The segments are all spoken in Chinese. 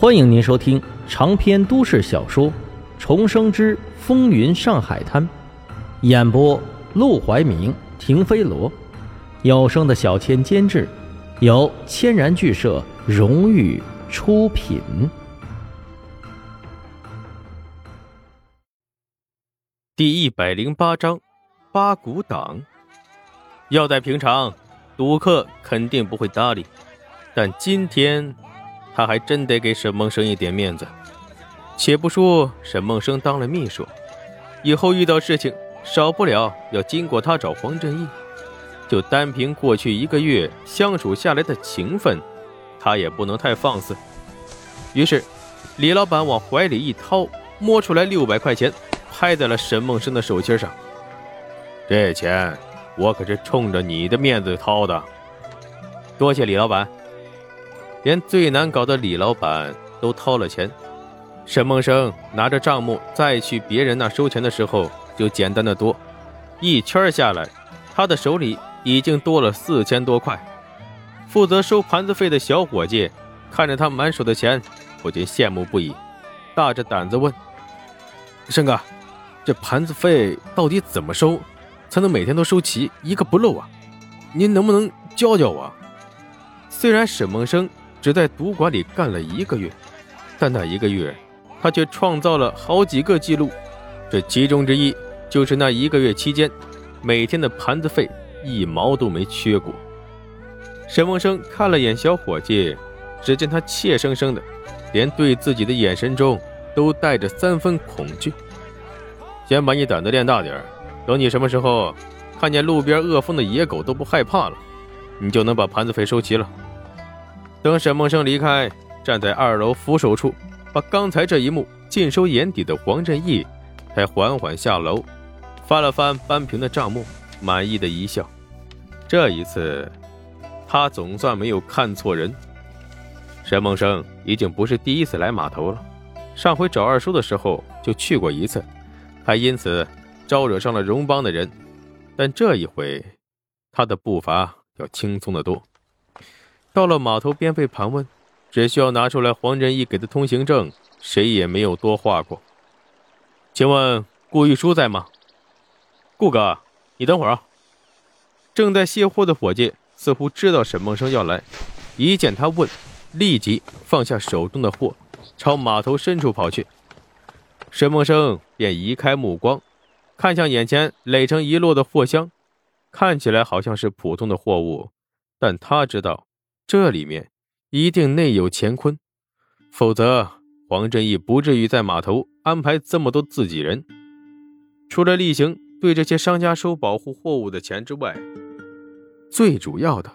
欢迎您收听长篇都市小说《重生之风云上海滩》，演播：陆怀明、停飞罗，有声的小千监制，由千然剧社荣誉出品。第一百零八章，八股党。要在平常，赌客肯定不会搭理，但今天。他还真得给沈梦生一点面子。且不说沈梦生当了秘书，以后遇到事情，少不了要经过他找黄振义。就单凭过去一个月相处下来的情分，他也不能太放肆。于是，李老板往怀里一掏，摸出来六百块钱，拍在了沈梦生的手心上。这钱我可是冲着你的面子掏的，多谢李老板。连最难搞的李老板都掏了钱，沈梦生拿着账目再去别人那收钱的时候就简单的多，一圈下来，他的手里已经多了四千多块。负责收盘子费的小伙计看着他满手的钱，不禁羡慕不已，大着胆子问：“生哥，这盘子费到底怎么收，才能每天都收齐一个不漏啊？您能不能教教我？”虽然沈梦生。只在赌馆里干了一个月，但那一个月，他却创造了好几个记录。这其中之一，就是那一个月期间，每天的盘子费一毛都没缺过。沈梦生看了眼小伙计，只见他怯生生的，连对自己的眼神中都带着三分恐惧。先把你胆子练大点等你什么时候看见路边饿疯的野狗都不害怕了，你就能把盘子费收齐了。等沈梦生离开，站在二楼扶手处，把刚才这一幕尽收眼底的黄振义，才缓缓下楼，翻了翻扳平的账目，满意的一笑。这一次，他总算没有看错人。沈梦生已经不是第一次来码头了，上回找二叔的时候就去过一次，还因此招惹上了荣帮的人。但这一回，他的步伐要轻松得多。到了码头边被盘问，只需要拿出来黄仁义给的通行证，谁也没有多话过。请问顾玉书在吗？顾哥，你等会儿啊！正在卸货的伙计似乎知道沈梦生要来，一见他问，立即放下手中的货，朝码头深处跑去。沈梦生便移开目光，看向眼前垒成一摞的货箱，看起来好像是普通的货物，但他知道。这里面一定内有乾坤，否则黄振义不至于在码头安排这么多自己人。除了例行对这些商家收保护货物的钱之外，最主要的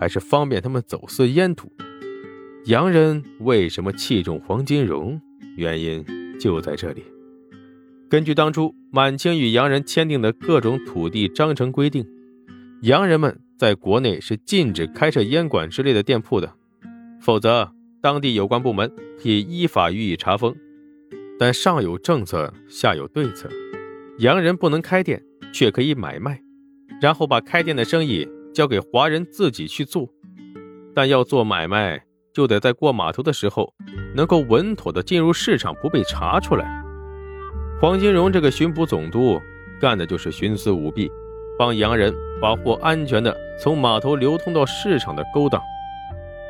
还是方便他们走私烟土。洋人为什么器重黄金荣？原因就在这里。根据当初满清与洋人签订的各种土地章程规定，洋人们。在国内是禁止开设烟馆之类的店铺的，否则当地有关部门可以依法予以查封。但上有政策，下有对策，洋人不能开店，却可以买卖，然后把开店的生意交给华人自己去做。但要做买卖，就得在过码头的时候能够稳妥的进入市场，不被查出来。黄金荣这个巡捕总督干的就是徇私舞弊。帮洋人把货安全的从码头流通到市场的勾当，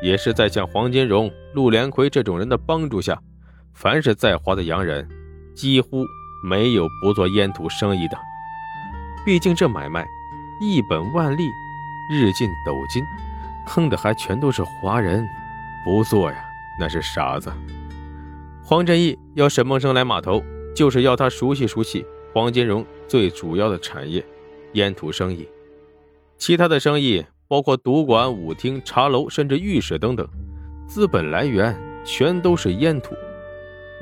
也是在像黄金荣、陆连魁这种人的帮助下，凡是在华的洋人，几乎没有不做烟土生意的。毕竟这买卖一本万利，日进斗金，坑的还全都是华人，不做呀，那是傻子。黄振义要沈梦生来码头，就是要他熟悉熟悉黄金荣最主要的产业。烟土生意，其他的生意包括赌馆、舞厅、茶楼，甚至浴室等等，资本来源全都是烟土。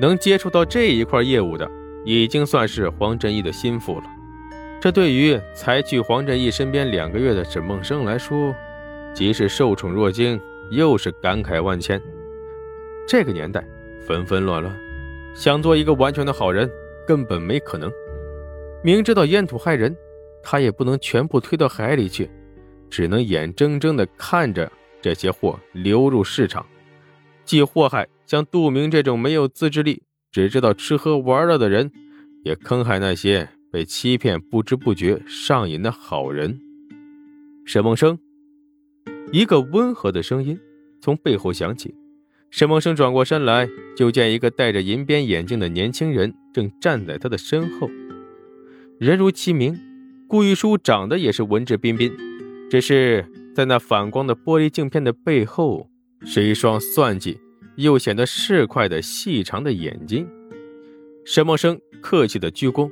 能接触到这一块业务的，已经算是黄振义的心腹了。这对于才去黄振义身边两个月的沈梦生来说，既是受宠若惊，又是感慨万千。这个年代纷纷乱乱，想做一个完全的好人，根本没可能。明知道烟土害人。他也不能全部推到海里去，只能眼睁睁地看着这些货流入市场，既祸害像杜明这种没有自制力、只知道吃喝玩乐的人，也坑害那些被欺骗、不知不觉上瘾的好人。沈梦生，一个温和的声音从背后响起。沈梦生转过身来，就见一个戴着银边眼镜的年轻人正站在他的身后。人如其名，顾玉书长得也是文质彬彬，只是在那反光的玻璃镜片的背后，是一双算计又显得市侩的细长的眼睛。沈默生客气的鞠躬：“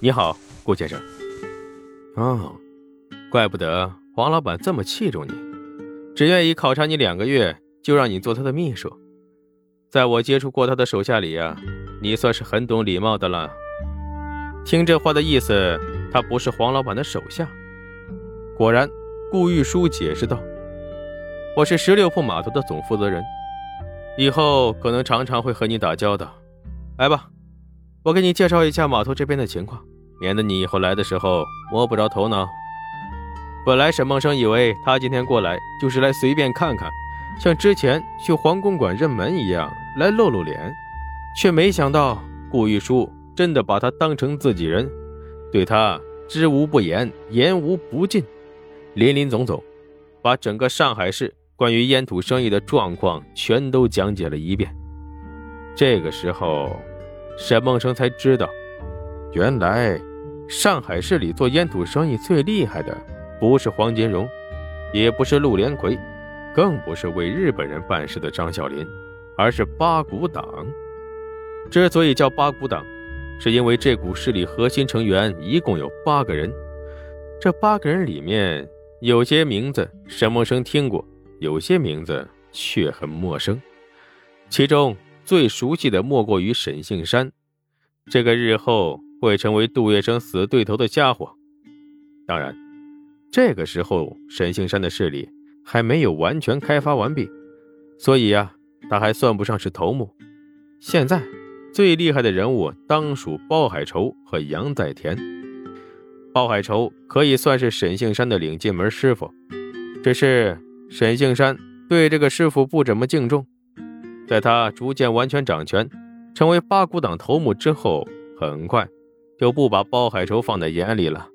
你好，顾先生。”哦。怪不得黄老板这么器重你，只愿意考察你两个月，就让你做他的秘书。在我接触过他的手下里呀，你算是很懂礼貌的了。听这话的意思，他不是黄老板的手下。果然，顾玉书解释道：“我是十六铺码头的总负责人，以后可能常常会和你打交道。来吧，我给你介绍一下码头这边的情况，免得你以后来的时候摸不着头脑。”本来沈梦生以为他今天过来就是来随便看看，像之前去黄公馆认门一样来露露脸，却没想到顾玉书真的把他当成自己人，对他知无不言，言无不尽，林林总总，把整个上海市关于烟土生意的状况全都讲解了一遍。这个时候，沈梦生才知道，原来上海市里做烟土生意最厉害的。不是黄金荣，也不是陆连魁，更不是为日本人办事的张小林，而是八股党。之所以叫八股党，是因为这股势力核心成员一共有八个人。这八个人里面，有些名字沈梦生听过，有些名字却很陌生。其中最熟悉的莫过于沈杏山，这个日后会成为杜月笙死对头的家伙。当然。这个时候，沈杏山的势力还没有完全开发完毕，所以呀，他还算不上是头目。现在最厉害的人物当属包海仇和杨再田。包海仇可以算是沈杏山的领进门师傅，只是沈杏山对这个师傅不怎么敬重。在他逐渐完全掌权，成为八股党头目之后，很快就不把包海仇放在眼里了。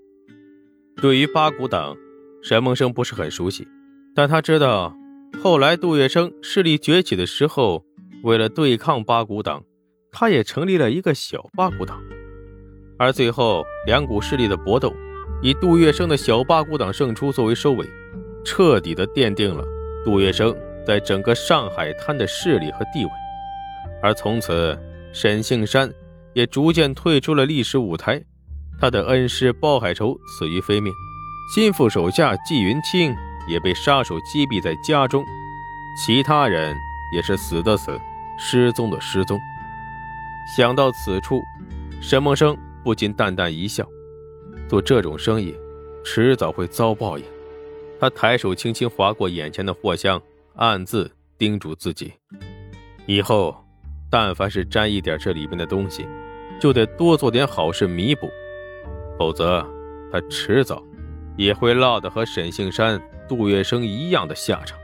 对于八股党，沈梦生不是很熟悉，但他知道，后来杜月笙势力崛起的时候，为了对抗八股党，他也成立了一个小八股党。而最后两股势力的搏斗，以杜月笙的小八股党胜出作为收尾，彻底的奠定了杜月笙在整个上海滩的势力和地位。而从此，沈杏山也逐渐退出了历史舞台。他的恩师包海仇死于非命，心腹手下纪云清也被杀手击毙在家中，其他人也是死的死，失踪的失踪。想到此处，沈梦生不禁淡淡一笑。做这种生意，迟早会遭报应。他抬手轻轻划过眼前的货箱，暗自叮嘱自己：以后，但凡是沾一点这里面的东西，就得多做点好事弥补。否则，他迟早也会落得和沈杏山、杜月笙一样的下场。